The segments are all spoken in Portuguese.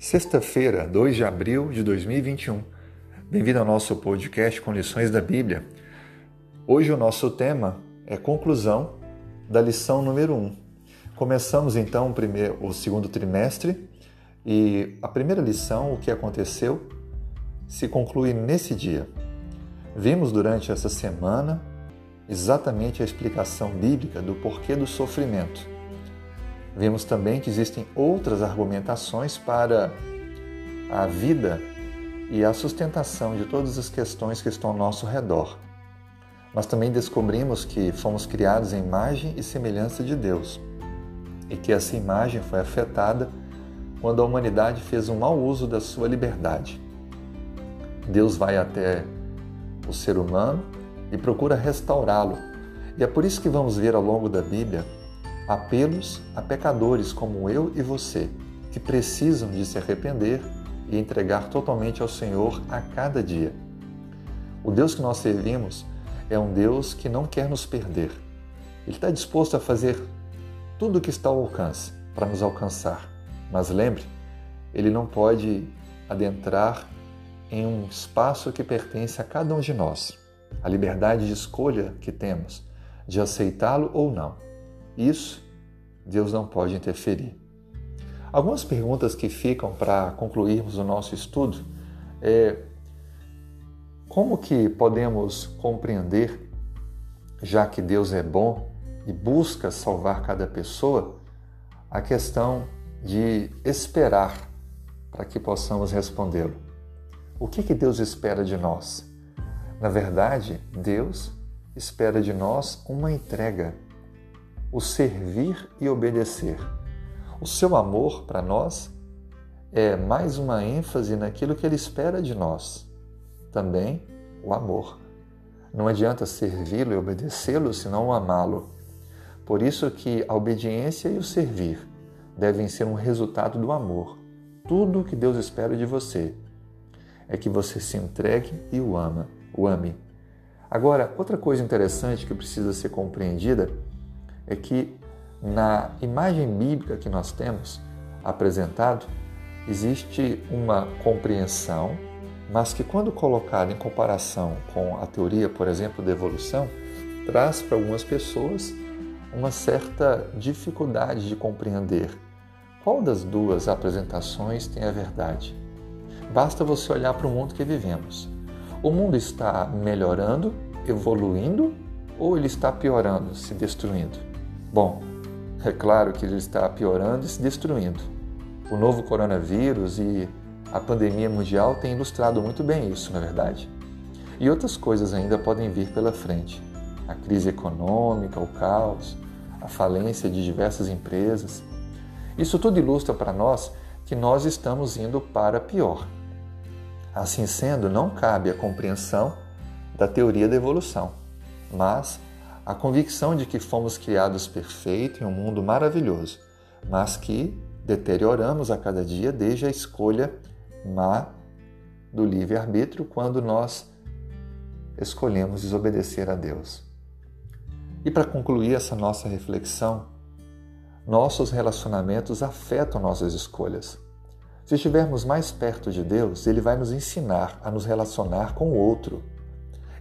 Sexta-feira, 2 de abril de 2021. Bem-vindo ao nosso podcast com lições da Bíblia. Hoje o nosso tema é conclusão da lição número 1. Começamos então o, primeiro, o segundo trimestre e a primeira lição, o que aconteceu, se conclui nesse dia. Vimos durante essa semana exatamente a explicação bíblica do porquê do sofrimento Vemos também que existem outras argumentações para a vida e a sustentação de todas as questões que estão ao nosso redor. Mas também descobrimos que fomos criados em imagem e semelhança de Deus e que essa imagem foi afetada quando a humanidade fez um mau uso da sua liberdade. Deus vai até o ser humano e procura restaurá-lo. E é por isso que vamos ver ao longo da Bíblia apelos a pecadores como eu e você, que precisam de se arrepender e entregar totalmente ao Senhor a cada dia. O Deus que nós servimos é um Deus que não quer nos perder. Ele está disposto a fazer tudo o que está ao alcance para nos alcançar. Mas lembre, ele não pode adentrar em um espaço que pertence a cada um de nós. A liberdade de escolha que temos de aceitá-lo ou não. Isso Deus não pode interferir. Algumas perguntas que ficam para concluirmos o nosso estudo é como que podemos compreender, já que Deus é bom e busca salvar cada pessoa, a questão de esperar para que possamos respondê-lo. O que, que Deus espera de nós? Na verdade, Deus espera de nós uma entrega o servir e obedecer. O seu amor para nós é mais uma ênfase naquilo que ele espera de nós. Também o amor. Não adianta servi-lo e obedecê-lo se não amá-lo. Por isso que a obediência e o servir devem ser um resultado do amor. Tudo o que Deus espera de você é que você se entregue e o ama, o ame. Agora, outra coisa interessante que precisa ser compreendida é que na imagem bíblica que nós temos apresentado, existe uma compreensão, mas que, quando colocada em comparação com a teoria, por exemplo, da evolução, traz para algumas pessoas uma certa dificuldade de compreender qual das duas apresentações tem a verdade. Basta você olhar para o mundo que vivemos. O mundo está melhorando, evoluindo ou ele está piorando, se destruindo? Bom, é claro que ele está piorando e se destruindo. O novo coronavírus e a pandemia mundial têm ilustrado muito bem isso, na é verdade. E outras coisas ainda podem vir pela frente. A crise econômica, o caos, a falência de diversas empresas. Isso tudo ilustra para nós que nós estamos indo para pior. Assim sendo, não cabe a compreensão da teoria da evolução, mas a convicção de que fomos criados perfeitos em um mundo maravilhoso, mas que deterioramos a cada dia desde a escolha má do livre-arbítrio quando nós escolhemos desobedecer a Deus. E para concluir essa nossa reflexão, nossos relacionamentos afetam nossas escolhas. Se estivermos mais perto de Deus, Ele vai nos ensinar a nos relacionar com o outro.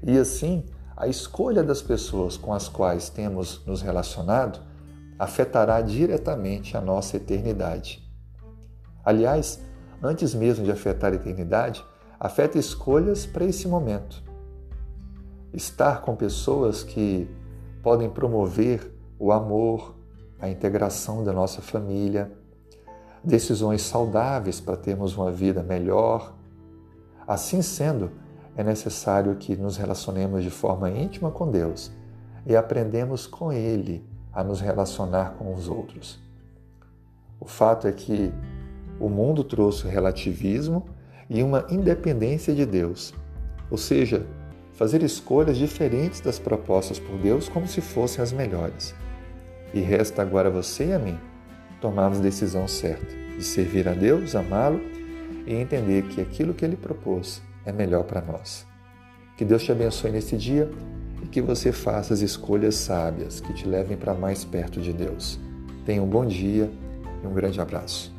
E assim, a escolha das pessoas com as quais temos nos relacionado afetará diretamente a nossa eternidade. Aliás, antes mesmo de afetar a eternidade, afeta escolhas para esse momento. Estar com pessoas que podem promover o amor, a integração da nossa família, decisões saudáveis para termos uma vida melhor. Assim sendo, é necessário que nos relacionemos de forma íntima com Deus e aprendemos com Ele a nos relacionar com os outros. O fato é que o mundo trouxe relativismo e uma independência de Deus, ou seja, fazer escolhas diferentes das propostas por Deus como se fossem as melhores. E resta agora você e a mim tomarmos a decisão certa de servir a Deus, amá-lo e entender que aquilo que Ele propôs é melhor para nós. Que Deus te abençoe nesse dia e que você faça as escolhas sábias que te levem para mais perto de Deus. Tenha um bom dia e um grande abraço.